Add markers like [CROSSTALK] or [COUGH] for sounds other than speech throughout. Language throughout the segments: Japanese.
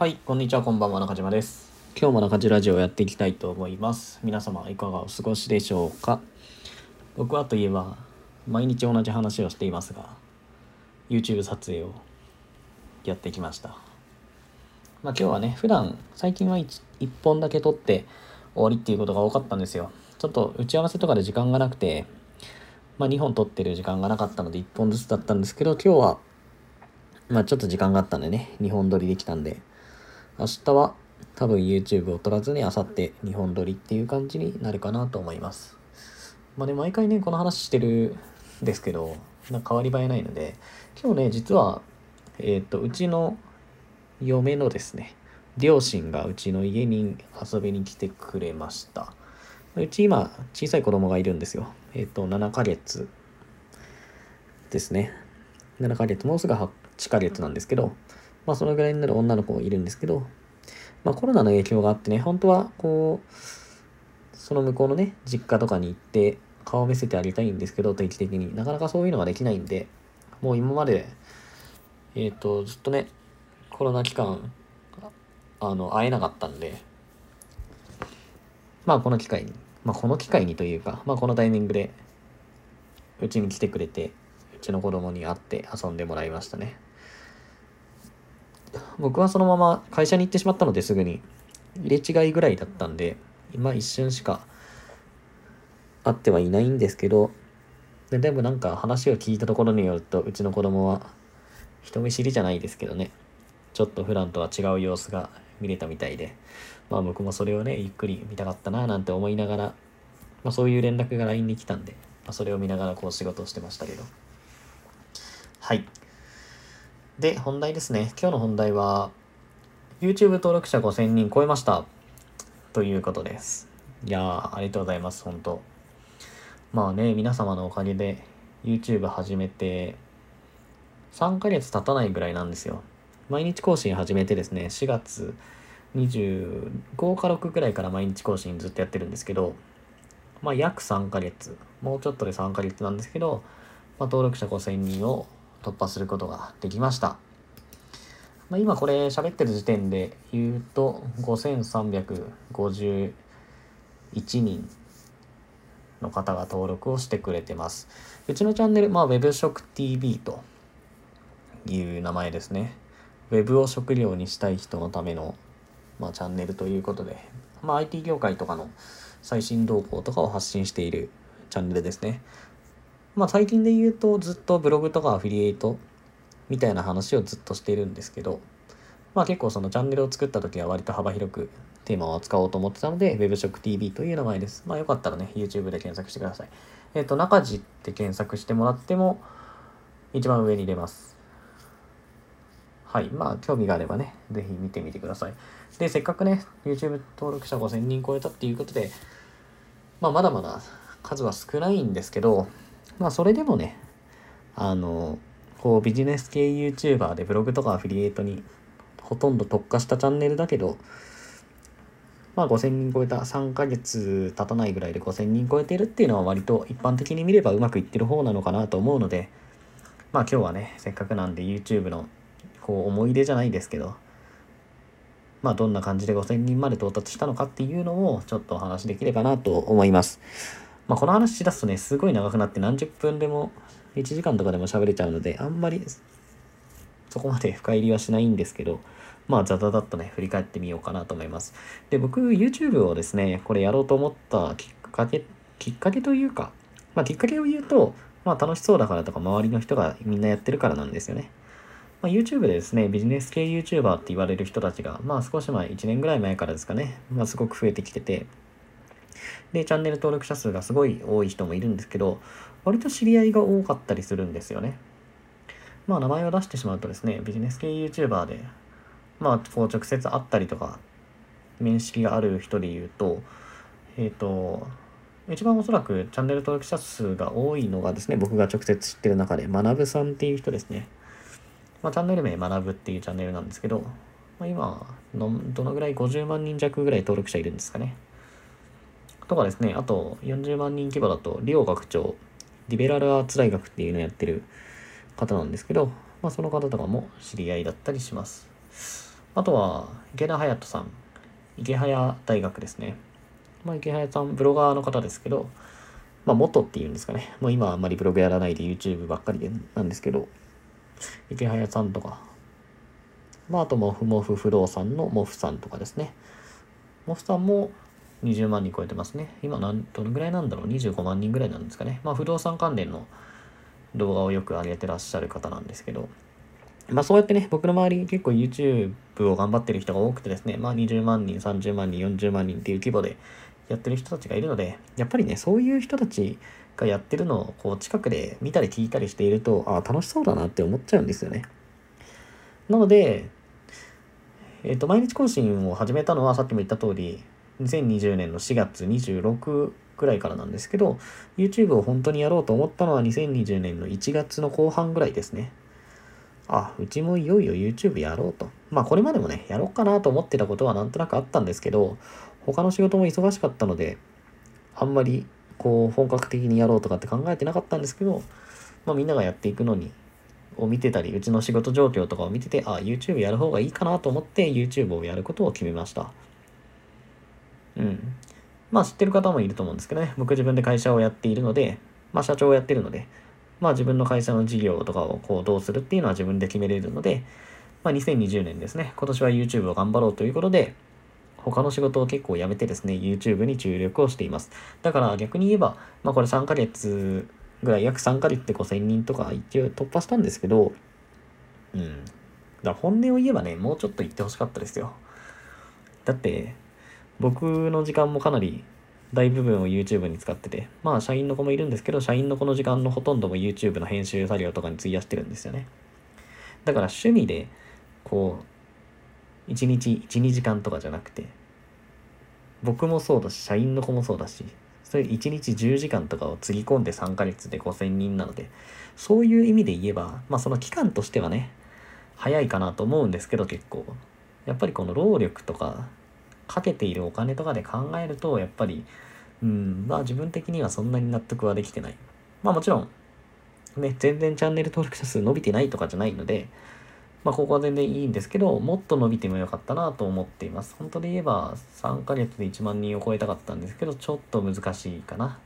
はい、こんにちは、こんばんは、中島です。今日も中島ラジオをやっていきたいと思います。皆様、いかがお過ごしでしょうか？僕はといえば、毎日同じ話をしていますが、YouTube 撮影をやってきました。まあ今日はね、普段、最近は 1, 1本だけ撮って終わりっていうことが多かったんですよ。ちょっと打ち合わせとかで時間がなくて、まあ2本撮ってる時間がなかったので1本ずつだったんですけど、今日は、まあちょっと時間があったんでね、2本撮りできたんで、明日は多分 YouTube を撮らずに明後日2本撮りっていう感じになるかなと思います。まあね、毎回ね、この話してるんですけど、な変わり映えないので、今日ね、実は、えっ、と、うちの嫁のですね、両親がうちの家に遊びに来てくれました。うち今、小さい子供がいるんですよ。えっ、と、7ヶ月ですね。7ヶ月、もうすぐ8ヶ月なんですけど、まあそのぐらいになる女の子もいるんですけど、まあコロナの影響があってね、本当はこう、その向こうのね、実家とかに行って顔を見せてあげたいんですけど、定期的になかなかそういうのができないんで、もう今まで、えっ、と、ずっとね、コロナ期間、あの、会えなかったんで、まあこの機会に、まあこの機会にというか、まあこのタイミングで、うちに来てくれて、うちの子供に会って遊んでもらいましたね。僕はそのまま会社に行ってしまったのですぐに入れ違いぐらいだったんで今一瞬しか会ってはいないんですけどででもなんか話を聞いたところによるとうちの子供は人見知りじゃないですけどねちょっと普段とは違う様子が見れたみたいでまあ僕もそれをねゆっくり見たかったななんて思いながら、まあ、そういう連絡が LINE に来たんで、まあ、それを見ながらこう仕事をしてましたけど。はい。で、本題ですね。今日の本題は、YouTube 登録者5000人超えました。ということです。いやー、ありがとうございます、本当まあね、皆様のおかげで YouTube 始めて、3ヶ月経たないぐらいなんですよ。毎日更新始めてですね、4月25か6ぐらいから毎日更新ずっとやってるんですけど、まあ約3ヶ月、もうちょっとで3ヶ月なんですけど、まあ、登録者5000人を突破することができました。まあ、今これ喋ってる時点で言うと5351人の方が登録をしてくれてます。うちのチャンネル、まあ Web 食 TV という名前ですね。Web を食料にしたい人のための、まあ、チャンネルということで、まあ、IT 業界とかの最新動向とかを発信しているチャンネルですね。まあ最近で言うとずっとブログとかアフィリエイトみたいな話をずっとしているんですけど、まあ結構そのチャンネルを作った時は割と幅広くテーマを扱おうと思ってたので、Web 食 TV という名前です。まあよかったらね、YouTube で検索してください。えっ、と、中地って検索してもらっても一番上に出ます。はい。まあ興味があればね、ぜひ見てみてください。で、せっかくね、YouTube 登録者5000人超えたっていうことで、まあまだまだ数は少ないんですけど、まあそれでもね、あの、こうビジネス系 YouTuber でブログとかアフィリエイトにほとんど特化したチャンネルだけど、まあ5000人超えた3ヶ月経たないぐらいで5000人超えてるっていうのは割と一般的に見ればうまくいってる方なのかなと思うので、まあ今日はね、せっかくなんで YouTube のこう思い出じゃないですけど、まあどんな感じで5000人まで到達したのかっていうのをちょっとお話しできればなと思います。まあ、この話しだすとね、すごい長くなって何十分でも、1時間とかでも喋れちゃうので、あんまりそこまで深入りはしないんですけど、まあ、ザザザっとね、振り返ってみようかなと思います。で、僕、YouTube をですね、これやろうと思ったきっかけ、きっかけというか、まあ、きっかけを言うと、まあ、楽しそうだからとか、周りの人がみんなやってるからなんですよね。まあ、YouTube でですね、ビジネス系 YouTuber って言われる人たちが、まあ、少し前、1年ぐらい前からですかね、まあ、すごく増えてきてて、で、チャンネル登録者数がすごい多い人もいるんですけど、割と知り合いが多かったりするんですよね。まあ名前を出してしまうとですね、ビジネス系 YouTuber で、まあこう直接会ったりとか、面識がある人で言うと、えっ、と、一番おそらくチャンネル登録者数が多いのがですね、僕が直接知ってる中で、学ぶさんっていう人ですね。まあチャンネル名学ぶっていうチャンネルなんですけど、まあ、今の、どのぐらい50万人弱ぐらい登録者いるんですかね。とかですね、あと40万人規模だと、リオ学長、リベラルアーツ大学っていうのをやってる方なんですけど、まあその方とかも知り合いだったりします。あとは、池田隼人さん。池早大学ですね。まあ、池早さん、ブロガーの方ですけど、まあ、元っていうんですかね。もう今はあんまりブログやらないで YouTube ばっかりでなんですけど、池早さんとか、まあ、あと、もふもふ不動産のもふさんとかですね。もふさんも20万人超えてますね。今なん、どのぐらいなんだろう ?25 万人ぐらいなんですかね。まあ、不動産関連の動画をよく上げてらっしゃる方なんですけど、まあそうやってね、僕の周り結構 YouTube を頑張ってる人が多くてですね、まあ20万人、30万人、40万人っていう規模でやってる人たちがいるので、やっぱりね、そういう人たちがやってるのをこう近くで見たり聞いたりしていると、ああ、楽しそうだなって思っちゃうんですよね。なので、えっ、と、毎日更新を始めたのはさっきも言った通り、2020年の4月26くらいからなんですけど、YouTube を本当にやろうと思ったのは2020年の1月の後半ぐらいですね。あ、うちもいよいよ YouTube やろうと。まあこれまでもね、やろうかなと思ってたことはなんとなくあったんですけど、他の仕事も忙しかったので、あんまりこう本格的にやろうとかって考えてなかったんですけど、まあみんながやっていくのに、を見てたり、うちの仕事状況とかを見てて、あ、YouTube やる方がいいかなと思って YouTube をやることを決めました。うん。まあ知ってる方もいると思うんですけどね、僕自分で会社をやっているので、まあ社長をやってるので、まあ自分の会社の事業とかをこうどうするっていうのは自分で決めれるので、まあ2020年ですね、今年は YouTube を頑張ろうということで、他の仕事を結構辞めてですね、YouTube に注力をしています。だから逆に言えば、まあこれ3ヶ月ぐらい、約3ヶ月で5000人とか一応突破したんですけど、うん。だから本音を言えばね、もうちょっと言ってほしかったですよ。だって、僕の時間もかなり大部分を YouTube に使ってて、まあ社員の子もいるんですけど、社員の子の時間のほとんども YouTube の編集作業とかに費やしてるんですよね。だから趣味で、こう、1日1、2時間とかじゃなくて、僕もそうだし、社員の子もそうだし、それ1日10時間とかをつぎ込んで3ヶ月で5000人なので、そういう意味で言えば、まあその期間としてはね、早いかなと思うんですけど結構。やっぱりこの労力とかかけているお金とかで考えると、やっぱり、うん、まあ自分的にはそんなに納得はできてない。まあもちろん、ね、全然チャンネル登録者数伸びてないとかじゃないので、まあここは全然いいんですけど、もっと伸びてもよかったなと思っています。本当で言えば3ヶ月で1万人を超えたかったんですけど、ちょっと難しいかな。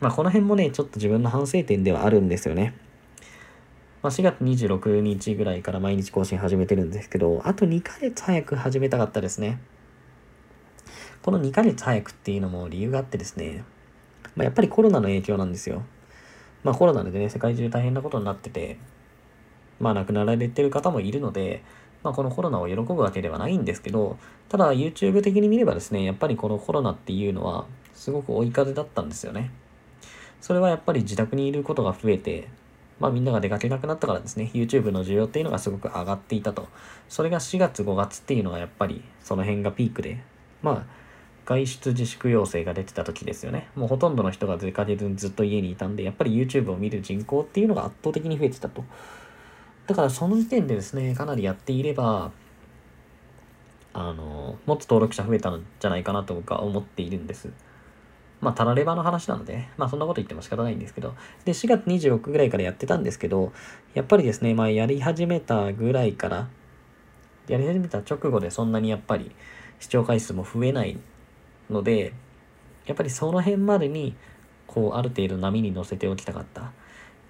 まあこの辺もね、ちょっと自分の反省点ではあるんですよね。まあ、4月26日ぐらいから毎日更新始めてるんですけど、あと2ヶ月早く始めたかったですね。この2ヶ月早くっていうのも理由があってですね、まあ、やっぱりコロナの影響なんですよ。まあコロナでね、世界中大変なことになってて、まあ亡くなられてる方もいるので、まあこのコロナを喜ぶわけではないんですけど、ただ YouTube 的に見ればですね、やっぱりこのコロナっていうのはすごく追い風だったんですよね。それはやっぱり自宅にいることが増えて、まあみんなが出かけなくなったからですね、YouTube の需要っていうのがすごく上がっていたと。それが4月5月っていうのがやっぱりその辺がピークで、まあ外出自粛要請が出てた時ですよね。もうほとんどの人が出かけずにずっと家にいたんで、やっぱり YouTube を見る人口っていうのが圧倒的に増えてたと。だからその時点でですね、かなりやっていれば、あの、もっと登録者増えたんじゃないかなと僕は思っているんです。まあ、たらればの話なので、まあ、そんなこと言っても仕方ないんですけど、で、4月26ぐらいからやってたんですけど、やっぱりですね、まあ、やり始めたぐらいから、やり始めた直後でそんなにやっぱり視聴回数も増えないので、やっぱりその辺までに、こう、ある程度波に乗せておきたかった。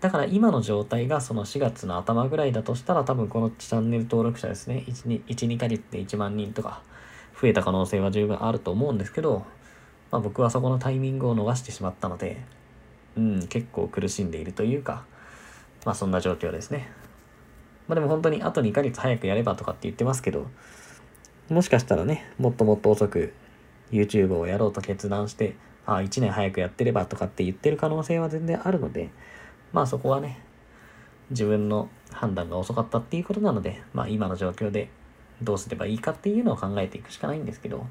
だから今の状態がその4月の頭ぐらいだとしたら多分このチャンネル登録者ですね、1、2, 1, ヶ月で1万人とか増えた可能性は十分あると思うんですけど、まあ、僕はそこのタイミングを逃してしまったので、うん、結構苦しんでいるというか、まあそんな状況ですね。まあでも本当にあと2ヶ月早くやればとかって言ってますけど、もしかしたらね、もっともっと遅く YouTube をやろうと決断して、ああ、1年早くやってればとかって言ってる可能性は全然あるので、まあそこはね、自分の判断が遅かったっていうことなので、まあ今の状況でどうすればいいかっていうのを考えていくしかないんですけど、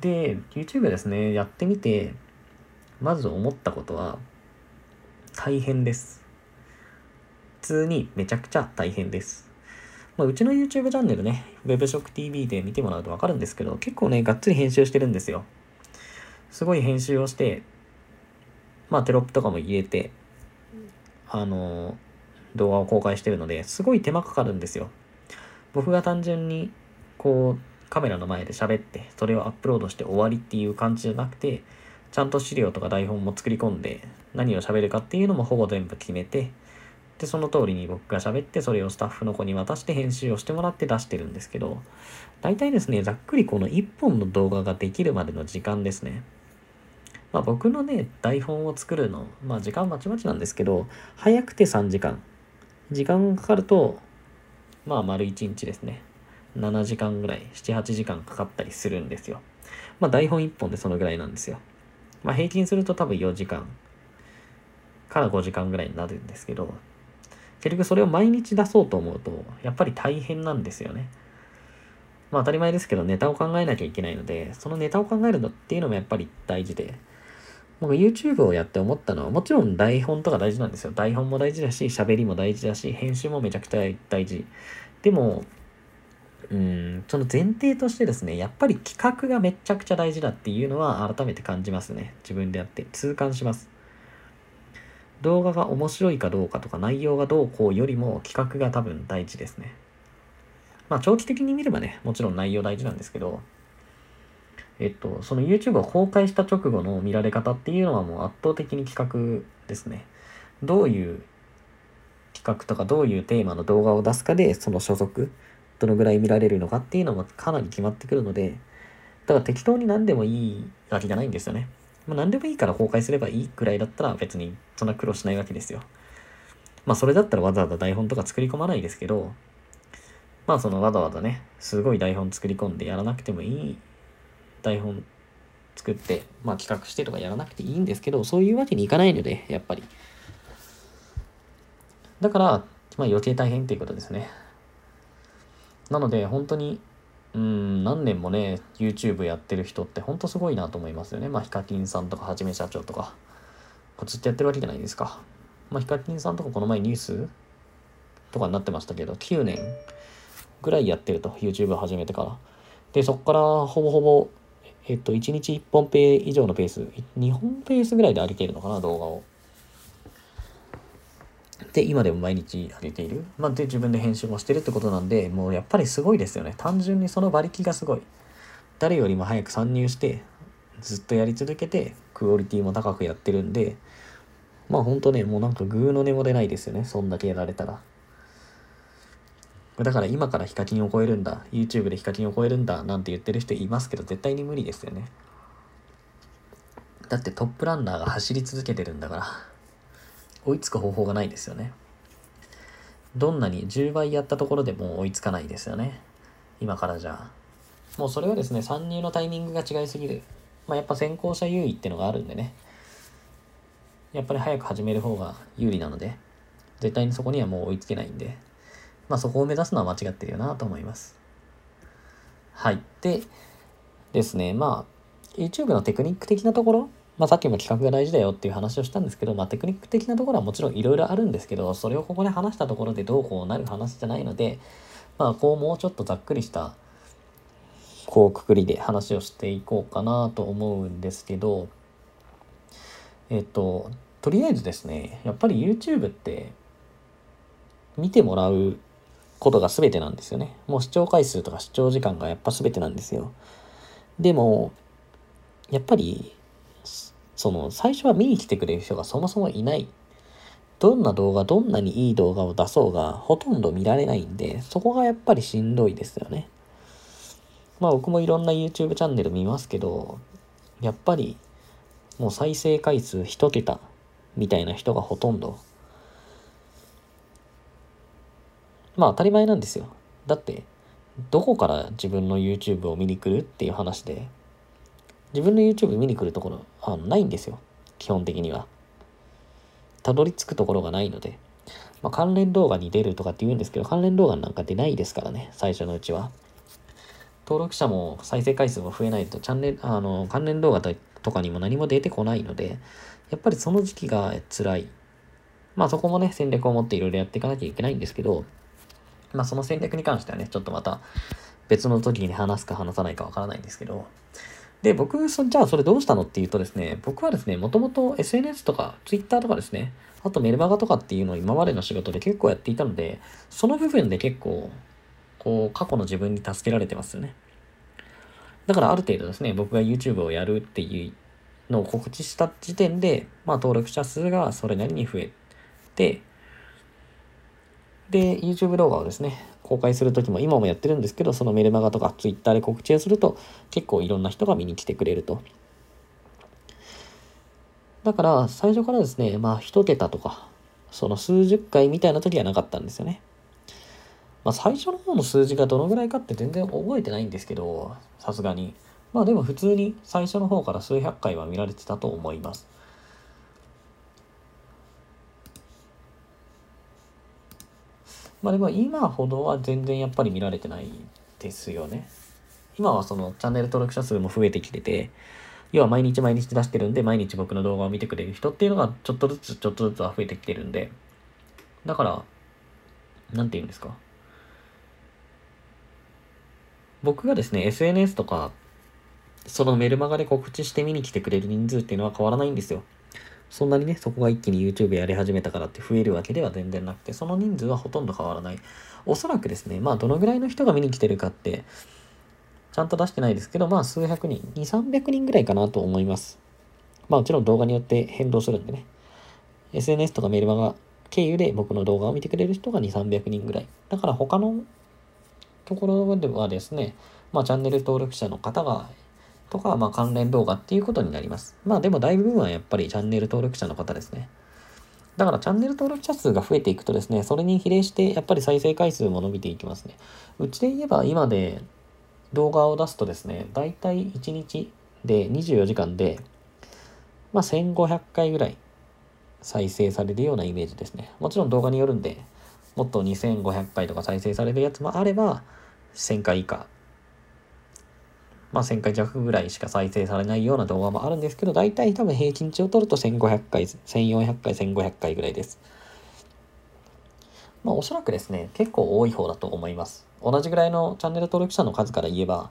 で、YouTube ですね、やってみて、まず思ったことは、大変です。普通にめちゃくちゃ大変です。まあ、うちの YouTube チャンネルね、WebShockTV で見てもらうとわかるんですけど、結構ね、がっつり編集してるんですよ。すごい編集をして、まあテロップとかも入れて、あの動画を公開してるので、すごい手間かかるんですよ。僕が単純にこうカメラの前で喋ってそれをアップロードして終わりっていう感じじゃなくてちゃんと資料とか台本も作り込んで何を喋るかっていうのもほぼ全部決めてでその通りに僕が喋ってそれをスタッフの子に渡して編集をしてもらって出してるんですけど大体ですねざっくりこの1本の動画ができるまでの時間ですね。まあ僕のね台本を作るのまあ時間まちまちなんですけど早くて3時間。時間がかかるとまあ丸1日ですね。7時間ぐらい78時間かかったりするんですよ。まあ台本1本でそのぐらいなんですよ。まあ平均すると多分4時間から5時間ぐらいになるんですけど結局それを毎日出そうと思うとやっぱり大変なんですよね。まあ当たり前ですけどネタを考えなきゃいけないのでそのネタを考えるのっていうのもやっぱり大事で僕 YouTube をやって思ったのはもちろん台本とか大事なんですよ。台本も大事だし喋りも大事だし編集もめちゃくちゃ大事。でもうん。その前提としてですねやっぱり企画がめちゃくちゃ大事だっていうのは改めて感じますね。自分でやって痛感します。動画が面白いかどうかとか内容がどうこうよりも企画が多分大事ですね。まあ長期的に見ればねもちろん内容大事なんですけどえっと、その YouTube を公開した直後の見られ方っていうのはもう圧倒的に企画ですね。どういう企画とかどういうテーマの動画を出すかで、その所属、どのぐらい見られるのかっていうのもかなり決まってくるので、だから適当に何でもいいわけじゃないんですよね。まあ、何でもいいから公開すればいいくらいだったら別にそんな苦労しないわけですよ。まあそれだったらわざわざ台本とか作り込まないですけど、まあそのわざわざね、すごい台本作り込んでやらなくてもいい台本作って、まあ、企画してとかやらなくていいんですけどそういうわけにいかないのでやっぱりだから、まあ、余計大変っていうことですねなので本当にうん何年もね YouTube やってる人って本当すごいなと思いますよね。まあヒカキンさんとかはじめ社長とかずっとやってるわけじゃないですか。まあヒカキンさんとかこの前ニュースとかになってましたけど9年ぐらいやってると YouTube 始めてから。でそっからほぼほぼえっと、1日1本ペ以上のペース、2本ペースぐらいで上げているのかな、動画を。で、今でも毎日上げている。まあ、で、自分で編集もしてるってことなんで、もうやっぱりすごいですよね。単純にその馬力がすごい。誰よりも早く参入して、ずっとやり続けて、クオリティも高くやってるんで、まあほんとね、もうなんかグーの音も出ないですよね。そんだけやられたら。だから今からヒカキンを超えるんだ、YouTube でヒカキンを超えるんだなんて言ってる人いますけど、絶対に無理ですよね。だってトップランナーが走り続けてるんだから、追いつく方法がないですよね。どんなに10倍やったところでもう追いつかないですよね。今からじゃあ。もうそれはですね、参入のタイミングが違いすぎる。まあやっぱ先行者優位ってのがあるんでね。やっぱり早く始める方が有利なので、絶対にそこにはもう追いつけないんで。まあそこを目指すのは間違ってるよなと思います。はい。で、ですね、まあ、YouTube のテクニック的なところ、まあさっきも企画が大事だよっていう話をしたんですけど、まあテクニック的なところはもちろんいろいろあるんですけど、それをここで話したところでどうこうなる話じゃないので、まあこうもうちょっとざっくりした、こうくくりで話をしていこうかなと思うんですけど、えっと、とりあえずですね、やっぱり YouTube って見てもらうことが全てなんですよね。もう視聴回数とか視聴時間がやっぱ全てなんですよ。でも、やっぱり、その、最初は見に来てくれる人がそもそもいない。どんな動画、どんなにいい動画を出そうが、ほとんど見られないんで、そこがやっぱりしんどいですよね。まあ僕もいろんな YouTube チャンネル見ますけど、やっぱり、もう再生回数1桁みたいな人がほとんどまあ当たり前なんですよ。だって、どこから自分の YouTube を見に来るっていう話で、自分の YouTube 見に来るところ、あないんですよ。基本的には。たどり着くところがないので。まあ、関連動画に出るとかって言うんですけど、関連動画なんか出ないですからね、最初のうちは。登録者も再生回数も増えないと、チャンネル、あの、関連動画とかにも何も出てこないので、やっぱりその時期が辛い。まあそこもね、戦略を持っていろいろやっていかなきゃいけないんですけど、まあその戦略に関してはね、ちょっとまた別の時に話すか話さないかわからないんですけど、で、僕、そじゃあそれどうしたのっていうとですね、僕はですね、もともと SNS とか Twitter とかですね、あとメルマガとかっていうのを今までの仕事で結構やっていたので、その部分で結構こう、過去の自分に助けられてますよね。だからある程度ですね、僕が YouTube をやるっていうのを告知した時点で、まあ登録者数がそれなりに増えて、で、YouTube 動画をですね、公開するときも今もやってるんですけど、そのメルマガとか Twitter で告知をすると結構いろんな人が見に来てくれると。だから最初からですね、まあ一桁とか、その数十回みたいな時はなかったんですよね。まあ最初の方の数字がどのぐらいかって全然覚えてないんですけど、さすがに。まあでも普通に最初の方から数百回は見られてたと思います。まあでも今ほどは全然やっぱり見られてないですよね。今はそのチャンネル登録者数も増えてきてて、要は毎日毎日出してるんで、毎日僕の動画を見てくれる人っていうのがちょっとずつちょっとずつは増えてきてるんで、だから、なんて言うんですか。僕がですね、SNS とか、そのメルマガで告知して見に来てくれる人数っていうのは変わらないんですよ。そんなにね、そこが一気に YouTube やり始めたからって増えるわけでは全然なくて、その人数はほとんど変わらない。おそらくですね、まあどのぐらいの人が見に来てるかって、ちゃんと出してないですけど、まあ数百人、2、300人ぐらいかなと思います。まあもちろん動画によって変動するんでね。SNS とかメルマガ経由で僕の動画を見てくれる人が2、300人ぐらい。だから他のところではですね、まあチャンネル登録者の方がとか、まあ、関連動画っていうことになります。まあ、でも大部分はやっぱりチャンネル登録者の方ですね。だからチャンネル登録者数が増えていくとですね、それに比例してやっぱり再生回数も伸びていきますね。うちで言えば今で動画を出すとですね、だいたい1日で24時間で、まあ、1500回ぐらい再生されるようなイメージですね。もちろん動画によるんで、もっと2500回とか再生されるやつもあれば、1000回以下まあ、1000回弱ぐらいしか再生されないような動画もあるんですけど、大体多分平均値を取ると1500回、1400回、1500回ぐらいです。まあ、おそらくですね、結構多い方だと思います。同じぐらいのチャンネル登録者の数から言えば、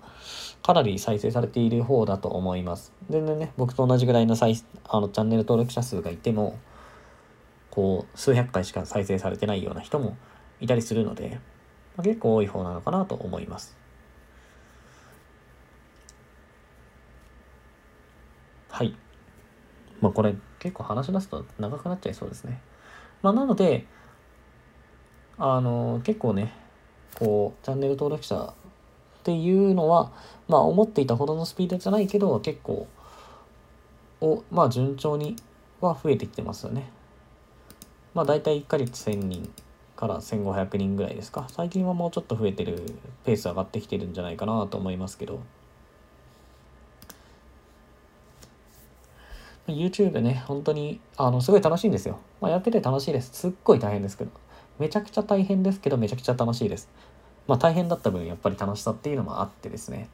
かなり再生されている方だと思います。全然ね、僕と同じぐらいの再あのチャンネル登録者数がいても、こう、数百回しか再生されてないような人もいたりするので、まあ、結構多い方なのかなと思います。はい。まあこれ結構話し出すと長くなっちゃいそうですね。まあなので、あの、結構ね、こう、チャンネル登録者っていうのは、まあ思っていたほどのスピードじゃないけど、結構、を、まあ順調には増えてきてますよね。まあ大体1ヶ月1000人から1500人ぐらいですか。最近はもうちょっと増えてる、ペース上がってきてるんじゃないかなと思いますけど。YouTube ね、本当に、あの、すごい楽しいんですよ。まあ、やってて楽しいです。すっごい大変ですけど。めちゃくちゃ大変ですけど、めちゃくちゃ楽しいです。まあ、大変だった分、やっぱり楽しさっていうのもあってですね。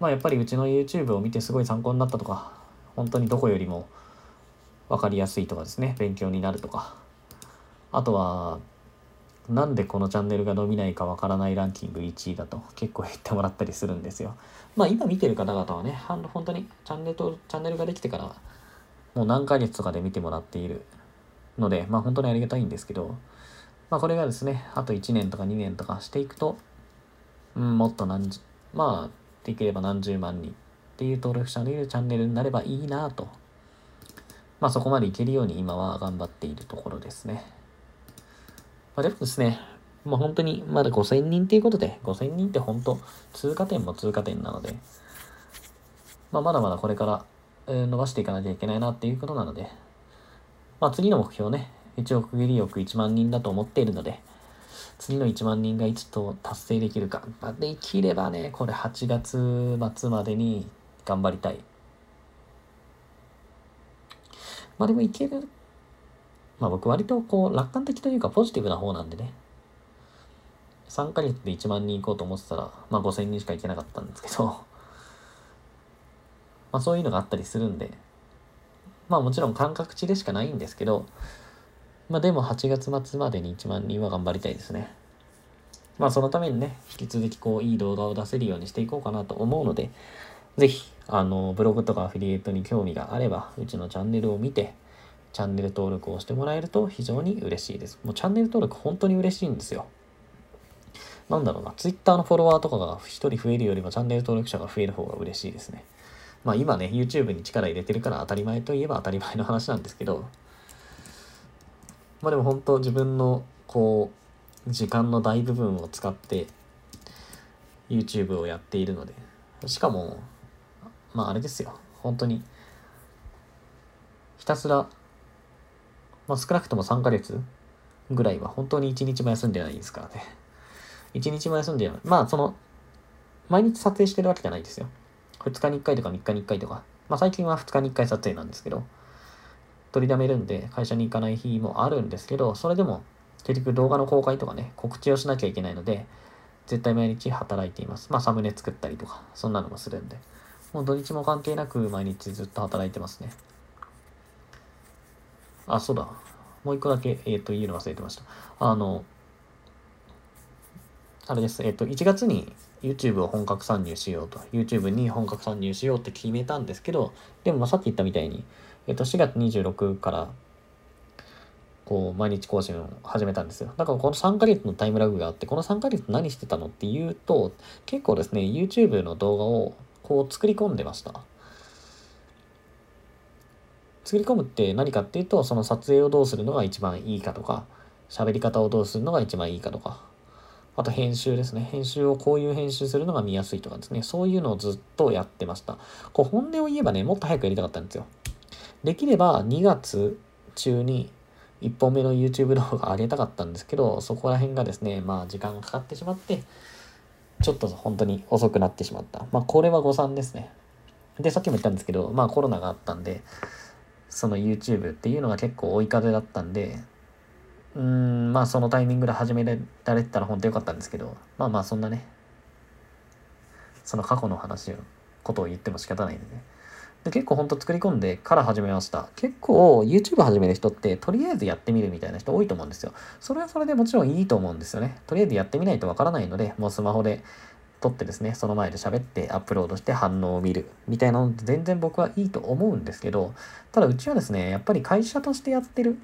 まあ、やっぱりうちの YouTube を見てすごい参考になったとか、本当にどこよりも分かりやすいとかですね、勉強になるとか。あとは、なんでこのチャンネルが伸びないかわからないランキング1位だと結構言ってもらったりするんですよ。まあ今見てる方々はね、本当にチャンネルとチャンネルができてからもう何ヶ月とかで見てもらっているので、まあ本当にありがたいんですけど、まあこれがですね、あと1年とか2年とかしていくと、うん、もっと何十、まあ、できれば何十万人っていう登録者のいるチャンネルになればいいなと。まあそこまでいけるように今は頑張っているところですね。まあでもですね、まあ本当にまだ5000人っていうことで、5000人って本当通過点も通過点なので、まあまだまだこれから伸ばしていかなきゃいけないなっていうことなので、まあ次の目標ね、1億切り億1万人だと思っているので、次の1万人がいつと達成できるか。まあ、できればね、これ8月末までに頑張りたい。まあでもいける。まあ僕割とこう楽観的というかポジティブな方なんでね。3ヶ月で1万人行こうと思ってたら、まあ5000人しか行けなかったんですけど、まあ、そういうのがあったりするんで、まあもちろん感覚値でしかないんですけど、まあでも8月末までに1万人は頑張りたいですね。まあそのためにね、引き続きこういい動画を出せるようにしていこうかなと思うので、ぜひ、あの、ブログとかアフィリエイトに興味があれば、うちのチャンネルを見て、チャンネル登録をしてもらえると非常に嬉しいです。もうチャンネル登録本当に嬉しいんですよ。なんだろうな、Twitter のフォロワーとかが1人増えるよりもチャンネル登録者が増える方が嬉しいですね。まあ今ね、YouTube に力入れてるから当たり前といえば当たり前の話なんですけど、まあでも本当自分のこう、時間の大部分を使って YouTube をやっているので、しかも、まああれですよ、本当に、ひたすら、まあ少なくとも3ヶ月ぐらいは本当に1日も休んでないですからね。1日も休んでない。まあその、毎日撮影してるわけじゃないですよ。2日に1回とか3日に1回とか。まあ最近は2日に1回撮影なんですけど、取りだめるんで会社に行かない日もあるんですけど、それでも結局動画の公開とかね、告知をしなきゃいけないので、絶対毎日働いています。まあサムネ作ったりとか、そんなのもするんで。もう土日も関係なく毎日ずっと働いてますね。あ、そうだ。もう一個だけ、えっ、ー、と、言うの忘れてました。あの、あれです。えっ、ー、と、1月に YouTube を本格参入しようと、YouTube に本格参入しようって決めたんですけど、でもさっき言ったみたいに、えっ、と、4月26から、こう、毎日更新を始めたんですよ。だからこの3ヶ月のタイムラグがあって、この3ヶ月何してたのっていうと、結構ですね、YouTube の動画をこう作り込んでました。作り込むって何かっていうと、その撮影をどうするのが一番いいかとか、喋り方をどうするのが一番いいかとか、あと編集ですね。編集をこういう編集するのが見やすいとかですね。そういうのをずっとやってました。こう本音を言えばね、もっと早くやりたかったんですよ。できれば2月中に1本目の YouTube 動画上げたかったんですけど、そこら辺がですね、まあ時間がかかってしまって、ちょっと本当に遅くなってしまった。まあこれは誤算ですね。で、さっきも言ったんですけど、まあコロナがあったんで、その YouTube っていうのが結構追い風だったんで、うん、まあそのタイミングで始められてたら本当よかったんですけど、まあまあそんなね、その過去の話を、ことを言っても仕方ないんでね。で結構ほんと作り込んでから始めました。結構 YouTube 始める人ってとりあえずやってみるみたいな人多いと思うんですよ。それはそれでもちろんいいと思うんですよね。とりあえずやってみないとわからないので、もうスマホで撮ってですね、その前で喋ってアップロードして反応を見るみたいなの全然僕はいいと思うんですけど、ただうちはですね、やっぱり会社としてやってる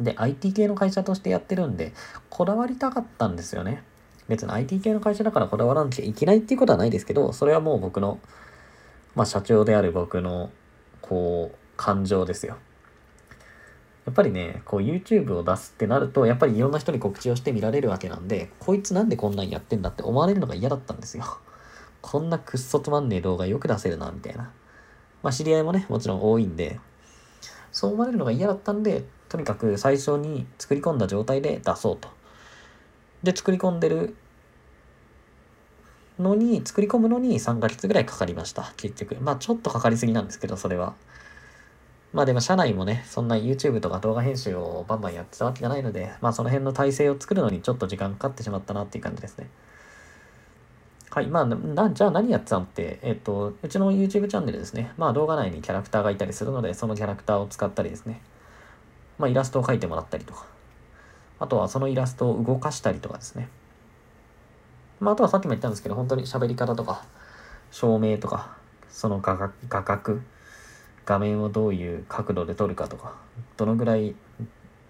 で、IT 系の会社としてやってるんで、こだわりたかったんですよね。別に IT 系の会社だからこだわらなきゃいけないっていうことはないですけど、それはもう僕の、まあ社長である僕の、こう、感情ですよ。やっぱりね、こう YouTube を出すってなると、やっぱりいろんな人に告知をして見られるわけなんで、こいつなんでこんなんやってんだって思われるのが嫌だったんですよ。こんなくっそつまんねえ動画よく出せるな、みたいな。まあ知り合いもね、もちろん多いんで、そう思われるのが嫌だったんで、とにかく最初に作り込んだ状態で出そうと。で、作り込んでるのに、作り込むのに3ヶ月ぐらいかかりました、結局。まあちょっとかかりすぎなんですけど、それは。まあでも社内もね、そんな YouTube とか動画編集をバンバンやってたわけじゃないので、まあその辺の体制を作るのにちょっと時間かかってしまったなっていう感じですね。はい。まあ、な、じゃあ何やってたのって、えっと、うちの YouTube チャンネルですね。まあ動画内にキャラクターがいたりするので、そのキャラクターを使ったりですね。まあ、イラストを描いてもらったりとか、あとはそのイラストを動かしたりとかですね。まあ、あとはさっきも言ったんですけど、本当に喋り方とか、照明とか、その画画角、画面をどういう角度で撮るかとか、どのぐらい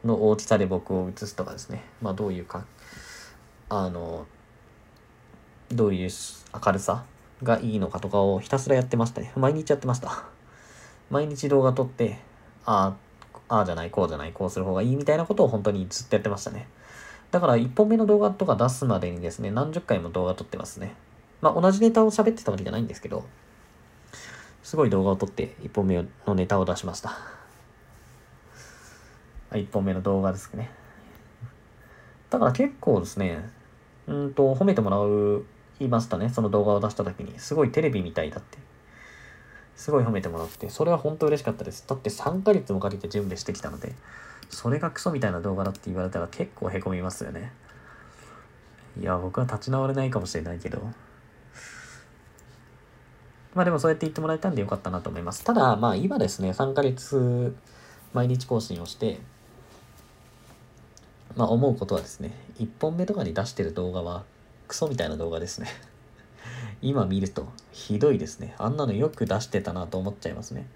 の大きさで僕を映すとかですね。まあ、どういうか、あの、どういう明るさがいいのかとかをひたすらやってましたね。毎日やってました。毎日動画撮って、ああ、ああじゃない、こうじゃない、こうする方がいいみたいなことを本当にずっとやってましたね。だから1本目の動画とか出すまでにですね、何十回も動画撮ってますね。まあ同じネタを喋ってたわけじゃないんですけど、すごい動画を撮って1本目のネタを出しました。1本目の動画ですね。だから結構ですね、うんと、褒めてもらう、言いましたね、その動画を出した時に。すごいテレビみたいだって。すごい褒めてもらって、それは本当嬉しかったです。だって3ヶ月もかけて準備してきたので、それがクソみたいな動画だって言われたら結構へこみますよね。いや、僕は立ち直れないかもしれないけど。まあでもそうやって言ってもらえたんでよかったなと思います。ただ、まあ今ですね、3ヶ月毎日更新をして、まあ思うことはですね、1本目とかに出してる動画はクソみたいな動画ですね。今見るとひどいですね。あんなのよく出してたなと思っちゃいますね。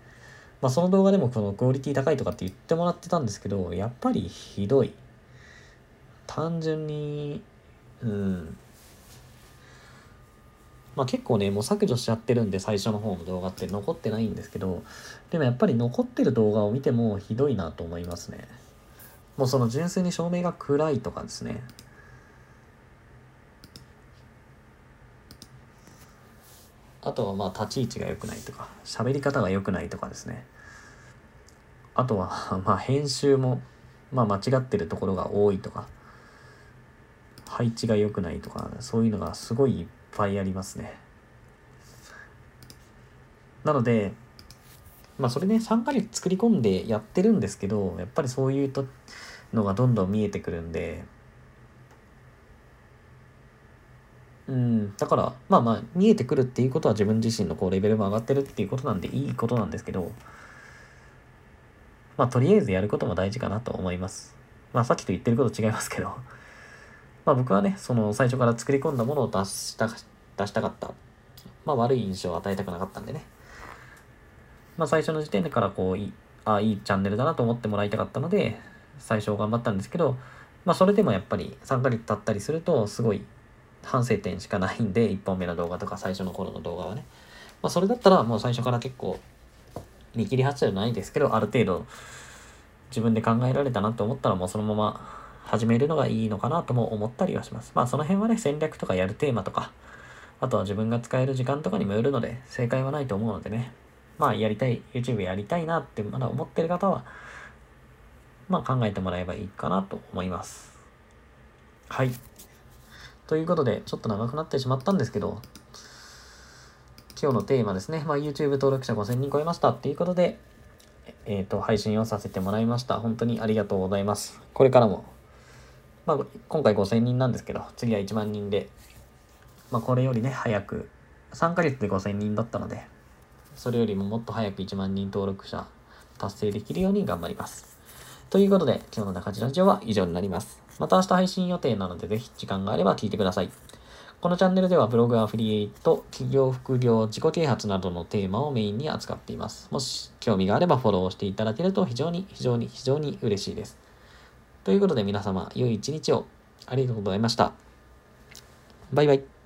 まあその動画でもこのクオリティ高いとかって言ってもらってたんですけど、やっぱりひどい。単純に、うん、まあ結構ね、もう削除しちゃってるんで最初の方の動画って残ってないんですけど、でもやっぱり残ってる動画を見てもひどいなと思いますね。もうその純粋に照明が暗いとかですね。あとはまあ立ち位置が良くないとか、喋り方が良くないとかですね。あとは [LAUGHS] まあ編集もまあ間違ってるところが多いとか、配置が良くないとか、そういうのがすごいいっぱいありますね。なので、まあそれね、参加率作り込んでやってるんですけど、やっぱりそういうとのがどんどん見えてくるんで、うん、だから、まあまあ、見えてくるっていうことは自分自身のこうレベルも上がってるっていうことなんでいいことなんですけど、まあとりあえずやることも大事かなと思います。まあさっきと言ってること違いますけど、[LAUGHS] まあ僕はね、その最初から作り込んだものを出した出したかった。まあ悪い印象を与えたくなかったんでね。まあ最初の時点でからこう、いあいいチャンネルだなと思ってもらいたかったので、最初頑張ったんですけど、まあそれでもやっぱり3ヶ月経ったりすると、すごい反省点しかないんで、1本目の動画とか最初の頃の動画はね。まあ、それだったらもう最初から結構、見切り発車じゃないですけど、ある程度自分で考えられたなと思ったらもうそのまま始めるのがいいのかなとも思ったりはします。まあその辺はね、戦略とかやるテーマとか、あとは自分が使える時間とかにもよるので、正解はないと思うのでね。まあやりたい、YouTube やりたいなってまだ思ってる方は、まあ考えてもらえばいいかなと思います。はい。ということで、ちょっと長くなってしまったんですけど、今日のテーマですね。まあ、YouTube 登録者5000人超えましたっていうことで、えっ、ー、と、配信をさせてもらいました。本当にありがとうございます。これからも、まあ、今回5000人なんですけど、次は1万人で、まあ、これよりね、早く、3ヶ月で5000人だったので、それよりももっと早く1万人登録者達成できるように頑張ります。ということで、今日の中地ラジオは以上になります。また明日配信予定なので、ぜひ時間があれば聞いてください。このチャンネルではブログアフリエイト、企業副業、自己啓発などのテーマをメインに扱っています。もし興味があればフォローしていただけると非常に非常に非常に嬉しいです。ということで皆様、良い一日をありがとうございました。バイバイ。